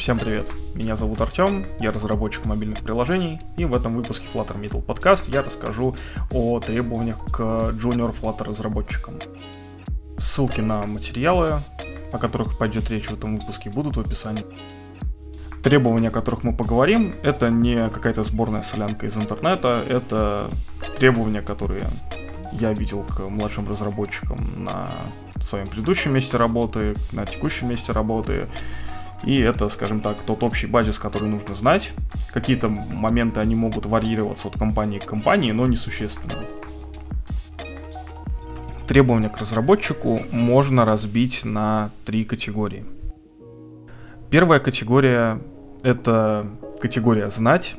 Всем привет, меня зовут Артем, я разработчик мобильных приложений, и в этом выпуске Flutter Middle Podcast я расскажу о требованиях к Junior Flutter разработчикам. Ссылки на материалы, о которых пойдет речь в этом выпуске, будут в описании. Требования, о которых мы поговорим, это не какая-то сборная солянка из интернета, это требования, которые я видел к младшим разработчикам на своем предыдущем месте работы, на текущем месте работы. И это, скажем так, тот общий базис, который нужно знать. Какие-то моменты, они могут варьироваться от компании к компании, но несущественно. Требования к разработчику можно разбить на три категории. Первая категория — это категория «знать»,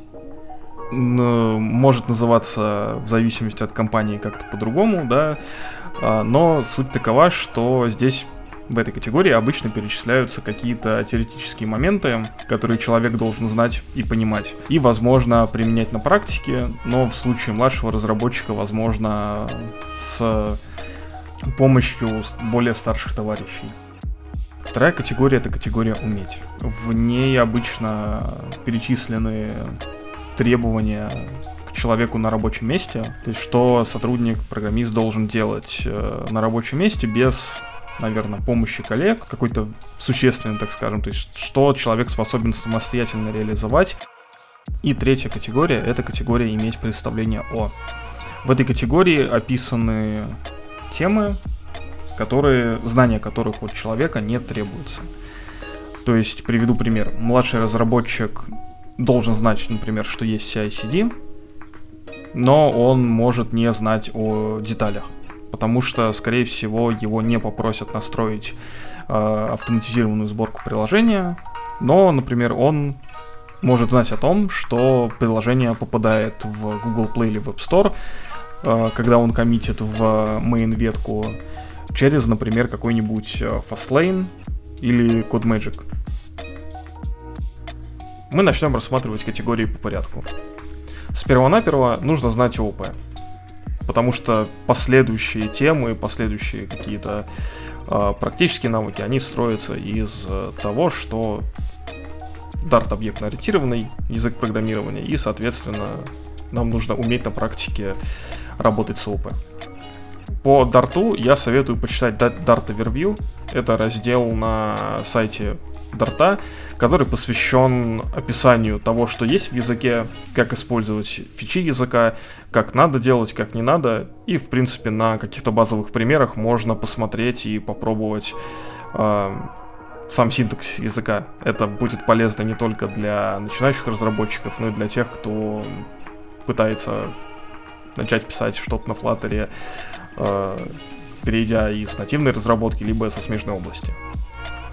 может называться в зависимости от компании как-то по-другому, да, а, но суть такова, что здесь в этой категории обычно перечисляются какие-то теоретические моменты, которые человек должен знать и понимать. И, возможно, применять на практике, но в случае младшего разработчика, возможно, с помощью более старших товарищей. Вторая категория — это категория «уметь». В ней обычно перечислены требования к человеку на рабочем месте, то есть что сотрудник, программист должен делать э, на рабочем месте без наверное, помощи коллег, какой-то существенный, так скажем, то есть что человек способен самостоятельно реализовать. И третья категория — это категория иметь представление о. В этой категории описаны темы, которые, знания которых от человека не требуются. То есть, приведу пример. Младший разработчик должен знать, например, что есть CI-CD, но он может не знать о деталях, потому что, скорее всего, его не попросят настроить э, автоматизированную сборку приложения, но, например, он может знать о том, что приложение попадает в Google Play или в App Store, э, когда он коммитит в main ветку через, например, какой-нибудь э, Fastlane или CodeMagic мы начнем рассматривать категории по порядку. Сперва-наперво нужно знать ОП, потому что последующие темы, последующие какие-то э, практические навыки, они строятся из э, того, что Dart объектно-ориентированный язык программирования, и, соответственно, нам нужно уметь на практике работать с ОП. По Dart я советую почитать Dart Overview. Это раздел на сайте Дарта, который посвящен описанию того, что есть в языке, как использовать фичи языка, как надо делать, как не надо, и, в принципе, на каких-то базовых примерах можно посмотреть и попробовать э, сам синтакс языка. Это будет полезно не только для начинающих разработчиков, но и для тех, кто пытается начать писать что-то на Flutter, э, перейдя из нативной разработки, либо со смежной области.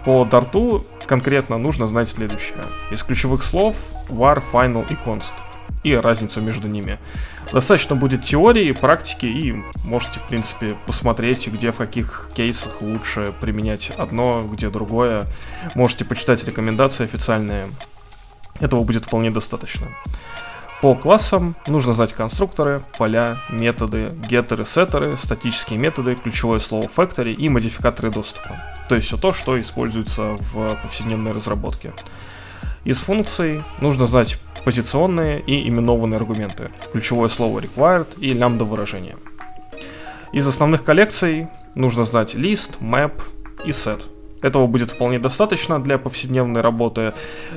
По дарту конкретно нужно знать следующее. Из ключевых слов var, final и const. И разницу между ними. Достаточно будет теории, практики, и можете, в принципе, посмотреть, где в каких кейсах лучше применять одно, где другое. Можете почитать рекомендации официальные. Этого будет вполне достаточно. По классам нужно знать конструкторы, поля, методы, геттеры, сеттеры, статические методы, ключевое слово factory и модификаторы доступа. То есть все то, что используется в повседневной разработке. Из функций нужно знать позиционные и именованные аргументы, ключевое слово required и лямбда выражение. Из основных коллекций нужно знать list, map и set. Этого будет вполне достаточно для повседневной работы.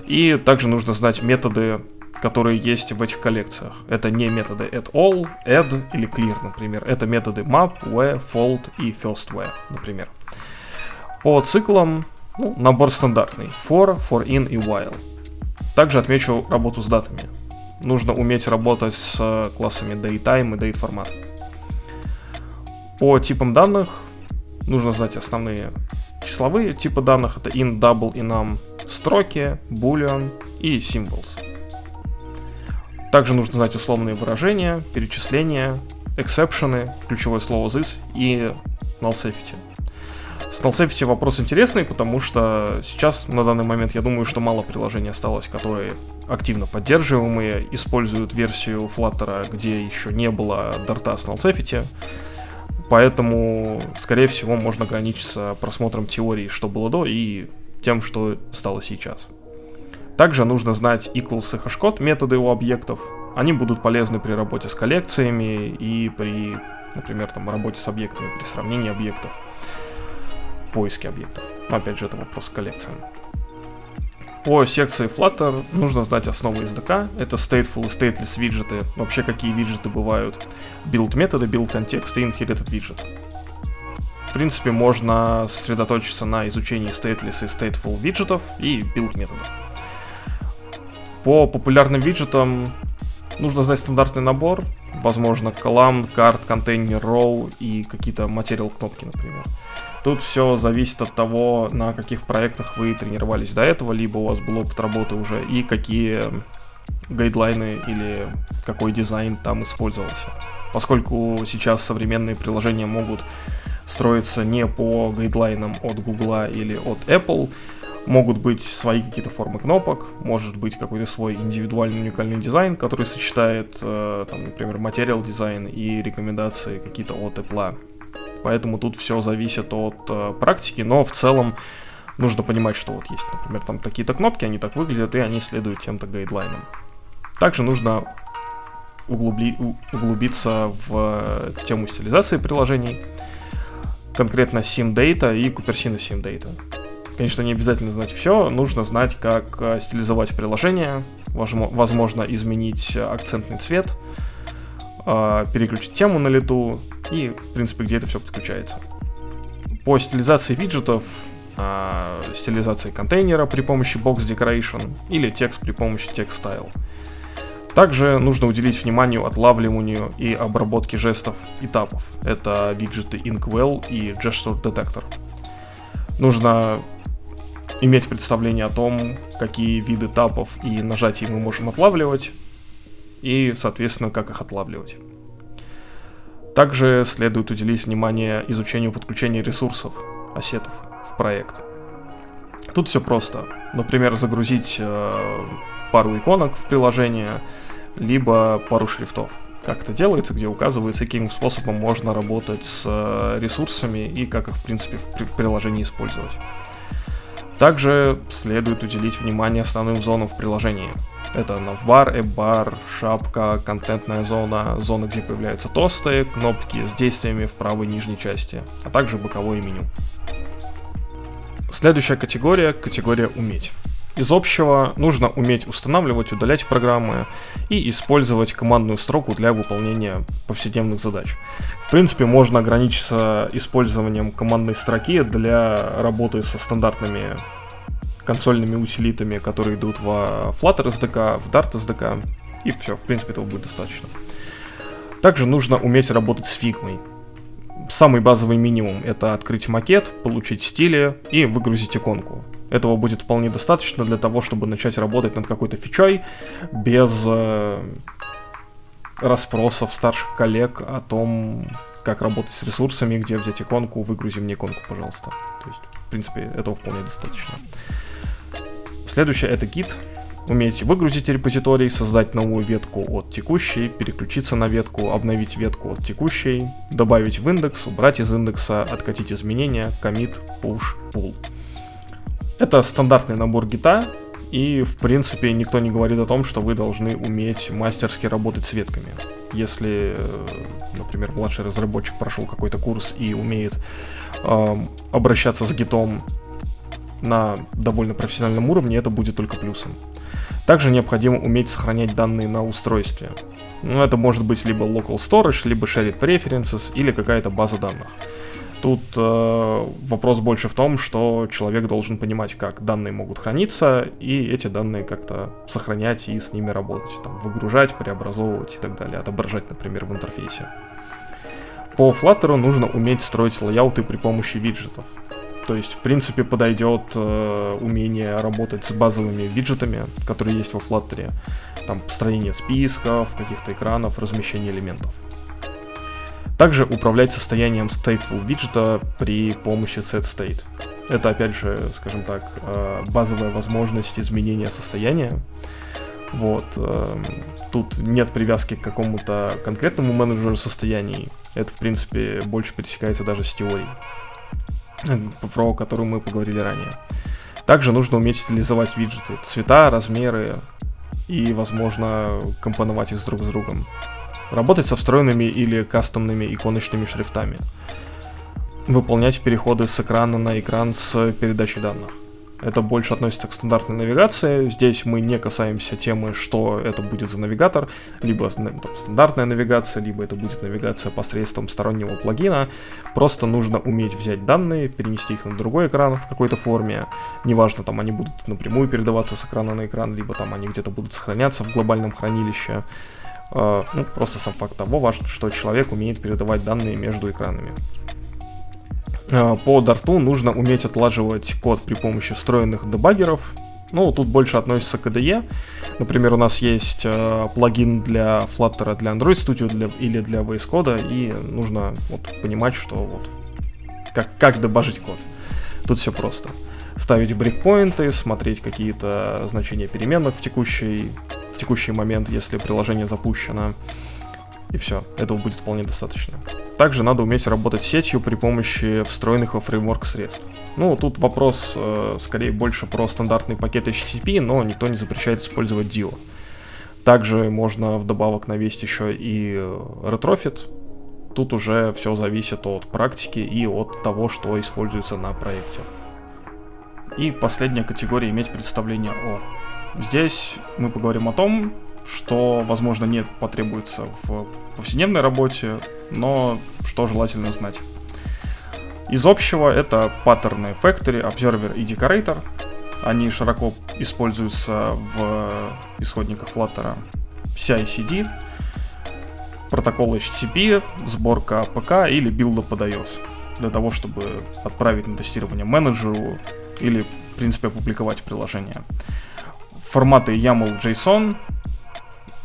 И также нужно знать методы которые есть в этих коллекциях. Это не методы at all, add или clear, например. Это методы map, where, fold и first where, например. По циклам ну, набор стандартный. For, for in и while. Также отмечу работу с датами. Нужно уметь работать с классами datetime и dateformat. По типам данных нужно знать основные числовые типы данных. Это in, double, enum, строки, boolean и symbols. Также нужно знать условные выражения, перечисления, эксепшены, ключевое слово this и null safety. С null safety вопрос интересный, потому что сейчас, на данный момент, я думаю, что мало приложений осталось, которые активно поддерживаемые, используют версию Flutter, где еще не было дарта с null safety. Поэтому, скорее всего, можно ограничиться просмотром теории, что было до, и тем, что стало сейчас. Также нужно знать equals и хашкод методы у объектов. Они будут полезны при работе с коллекциями и при, например, там, работе с объектами, при сравнении объектов, поиске объектов. Но опять же, это вопрос с коллекциями. По секции Flutter нужно знать основы SDK. Это stateful и stateless виджеты. Вообще, какие виджеты бывают. Build методы, build контекст и inherited виджет. В принципе, можно сосредоточиться на изучении stateless и stateful виджетов и build методов. По популярным виджетам нужно знать стандартный набор. Возможно, column, card, container, row и какие-то материал кнопки, например. Тут все зависит от того, на каких проектах вы тренировались до этого, либо у вас был опыт работы уже, и какие гайдлайны или какой дизайн там использовался. Поскольку сейчас современные приложения могут строиться не по гайдлайнам от Google или от Apple, могут быть свои какие-то формы кнопок, может быть какой-то свой индивидуальный уникальный дизайн, который сочетает, э, там, например, Material Design и рекомендации какие-то от Apple поэтому тут все зависит от э, практики, но в целом нужно понимать, что вот есть, например, там такие-то кнопки, они так выглядят, и они следуют тем-то гайдлайнам. Также нужно углубли, углубиться в тему стилизации приложений, конкретно SimData и Cupertino SimData. Конечно, не обязательно знать все, нужно знать, как э, стилизовать приложение, возможно, изменить акцентный цвет, э, переключить тему на лету, и, в принципе, где это все подключается. По стилизации виджетов, э, стилизации контейнера при помощи Box Decoration или текст при помощи Text Style. Также нужно уделить внимание отлавливанию и обработке жестов и тапов. Это виджеты Inkwell и Gesture Detector. Нужно иметь представление о том, какие виды тапов и нажатий мы можем отлавливать, и, соответственно, как их отлавливать. Также следует уделить внимание изучению подключения ресурсов, ассетов в проект. Тут все просто. Например, загрузить э, пару иконок в приложение, либо пару шрифтов. Как это делается, где указывается, каким способом можно работать с э, ресурсами и как их, в принципе, в при приложении использовать. Также следует уделить внимание основным зонам в приложении. Это навбар, эббар, шапка, контентная зона, зона, где появляются тосты, кнопки с действиями в правой нижней части, а также боковое меню. Следующая категория – категория «Уметь». Из общего нужно уметь устанавливать, удалять программы и использовать командную строку для выполнения повседневных задач. В принципе, можно ограничиться использованием командной строки для работы со стандартными консольными утилитами, которые идут в Flutter SDK, в Dart SDK, и все, в принципе, этого будет достаточно. Также нужно уметь работать с фигмой. Самый базовый минимум — это открыть макет, получить стили и выгрузить иконку. Этого будет вполне достаточно для того, чтобы начать работать над какой-то фичой без э, расспросов старших коллег о том, как работать с ресурсами, где взять иконку, выгрузи мне иконку, пожалуйста. То есть, в принципе, этого вполне достаточно. Следующее это гид. Умеете выгрузить репозиторий, создать новую ветку от текущей, переключиться на ветку, обновить ветку от текущей, добавить в индекс, убрать из индекса, откатить изменения, commit, push, pull. Это стандартный набор гита, и в принципе никто не говорит о том, что вы должны уметь мастерски работать с ветками. Если, э, например, младший разработчик прошел какой-то курс и умеет э, обращаться с гитом на довольно профессиональном уровне, это будет только плюсом. Также необходимо уметь сохранять данные на устройстве. Ну, это может быть либо local storage, либо shared preferences, или какая-то база данных. Тут э, вопрос больше в том, что человек должен понимать, как данные могут храниться, и эти данные как-то сохранять и с ними работать. Там, выгружать, преобразовывать и так далее, отображать, например, в интерфейсе. По Flutter нужно уметь строить лайауты при помощи виджетов. То есть, в принципе, подойдет э, умение работать с базовыми виджетами, которые есть во Flutter. Там построение списков, каких-то экранов, размещение элементов. Также управлять состоянием stateful виджета при помощи setState. Это, опять же, скажем так, э, базовая возможность изменения состояния. Вот. Э, тут нет привязки к какому-то конкретному менеджеру состояний. Это, в принципе, больше пересекается даже с теорией про которую мы поговорили ранее. Также нужно уметь стилизовать виджеты, цвета, размеры и, возможно, компоновать их друг с другом. Работать со встроенными или кастомными иконочными шрифтами. Выполнять переходы с экрана на экран с передачей данных. Это больше относится к стандартной навигации. Здесь мы не касаемся темы, что это будет за навигатор, либо там, стандартная навигация, либо это будет навигация посредством стороннего плагина. Просто нужно уметь взять данные, перенести их на другой экран в какой-то форме. Неважно, там они будут напрямую передаваться с экрана на экран, либо там они где-то будут сохраняться в глобальном хранилище. Uh, ну, просто сам факт того важно, что человек умеет передавать данные между экранами. Э, по дарту нужно уметь отлаживать код при помощи встроенных дебаггеров. Ну, тут больше относится к IDE. Например, у нас есть э, плагин для Flutter для Android Studio для, или для VS Code, и нужно вот, понимать, что вот как, как дебажить код. Тут все просто. Ставить брейкпоинты, смотреть какие-то значения переменных в текущий, в текущий момент, если приложение запущено. И все, этого будет вполне достаточно. Также надо уметь работать с сетью при помощи встроенных во фреймворк средств. Ну, тут вопрос э, скорее больше про стандартный пакет HTTP, но никто не запрещает использовать Dio. Также можно вдобавок навесить еще и Retrofit. Тут уже все зависит от практики и от того, что используется на проекте. И последняя категория иметь представление о. Здесь мы поговорим о том, что, возможно, не потребуется в повседневной работе, но что желательно знать. Из общего это паттерны Factory, Observer и Decorator. Они широко используются в исходниках Flutter CI-CD, протокол HTTP, сборка APK или билда под iOS для того, чтобы отправить на тестирование менеджеру или, в принципе, опубликовать приложение. Форматы YAML JSON,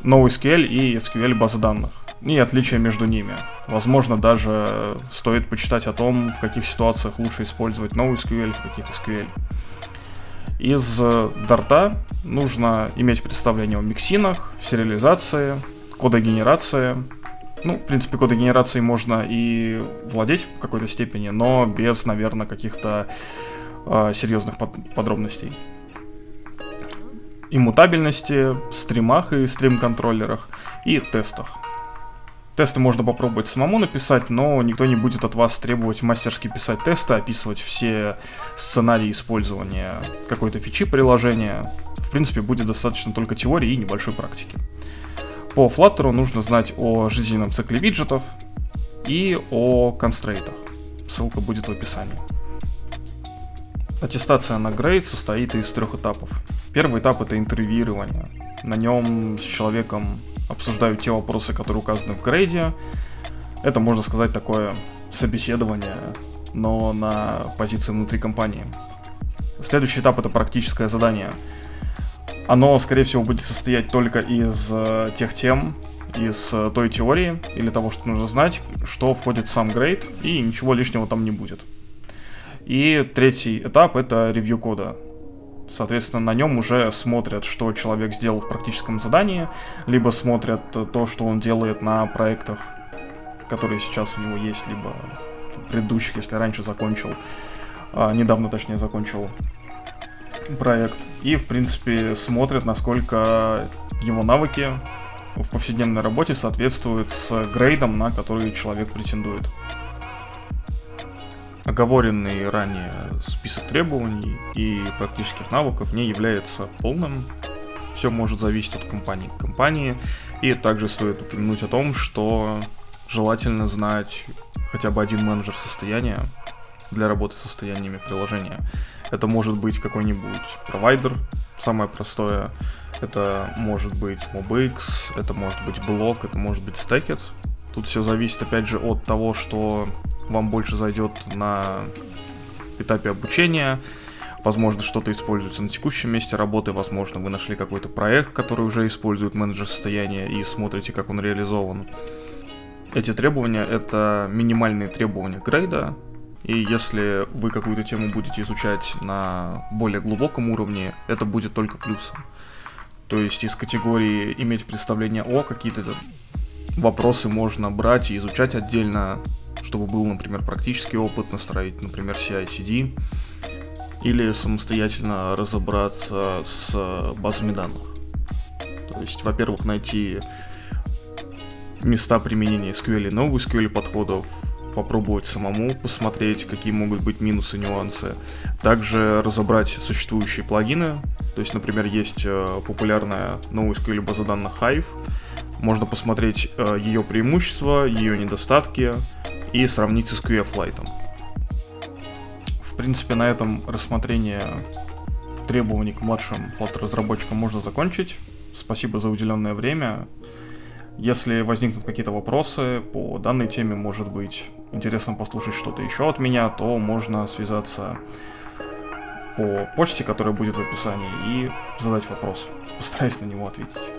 NoSQL и SQL базы данных и отличия между ними. Возможно, даже стоит почитать о том, в каких ситуациях лучше использовать NoSQL, в каких SQL. Из Дарта нужно иметь представление о миксинах, сериализации, кодогенерации. Ну, в принципе, кодогенерацией можно и владеть в какой-то степени, но без, наверное, каких-то э, серьезных под подробностей иммутабельности, стримах и стрим-контроллерах и тестах. Тесты можно попробовать самому написать, но никто не будет от вас требовать мастерски писать тесты, описывать все сценарии использования какой-то фичи приложения. В принципе, будет достаточно только теории и небольшой практики. По Flutter нужно знать о жизненном цикле виджетов и о констрейтах. Ссылка будет в описании. Аттестация на грейд состоит из трех этапов. Первый этап это интервьюирование. На нем с человеком обсуждают те вопросы, которые указаны в грейде. Это, можно сказать, такое собеседование, но на позиции внутри компании. Следующий этап это практическое задание. Оно, скорее всего, будет состоять только из э, тех тем, из э, той теории или того, что нужно знать, что входит в сам грейд, и ничего лишнего там не будет. И третий этап это ревью кода. Соответственно, на нем уже смотрят, что человек сделал в практическом задании, либо смотрят то, что он делает на проектах, которые сейчас у него есть, либо предыдущих, если раньше закончил, а, недавно точнее закончил проект. И, в принципе, смотрят, насколько его навыки в повседневной работе соответствуют с грейдом, на который человек претендует оговоренный ранее список требований и практических навыков не является полным. Все может зависеть от компании к компании. И также стоит упомянуть о том, что желательно знать хотя бы один менеджер состояния для работы с состояниями приложения. Это может быть какой-нибудь провайдер, самое простое. Это может быть MobX, это может быть блок, это может быть Stackit. Тут все зависит, опять же, от того, что вам больше зайдет на этапе обучения. Возможно, что-то используется на текущем месте работы, возможно, вы нашли какой-то проект, который уже использует менеджер состояния и смотрите, как он реализован. Эти требования — это минимальные требования грейда, и если вы какую-то тему будете изучать на более глубоком уровне, это будет только плюсом. То есть из категории иметь представление о какие-то вопросы можно брать и изучать отдельно, чтобы был, например, практический опыт, настроить, например, CI-CD. или самостоятельно разобраться с базами данных. То есть, во-первых, найти места применения SQL и новых SQL подходов, попробовать самому посмотреть, какие могут быть минусы, нюансы. Также разобрать существующие плагины. То есть, например, есть э, популярная новая SQL база данных Hive. Можно посмотреть э, ее преимущества, ее недостатки и сравнить с SQLite. В принципе, на этом рассмотрение требований к младшим флот-разработчикам можно закончить. Спасибо за уделенное время. Если возникнут какие-то вопросы по данной теме, может быть, интересно послушать что-то еще от меня, то можно связаться по почте, которая будет в описании, и задать вопрос. Постараюсь на него ответить.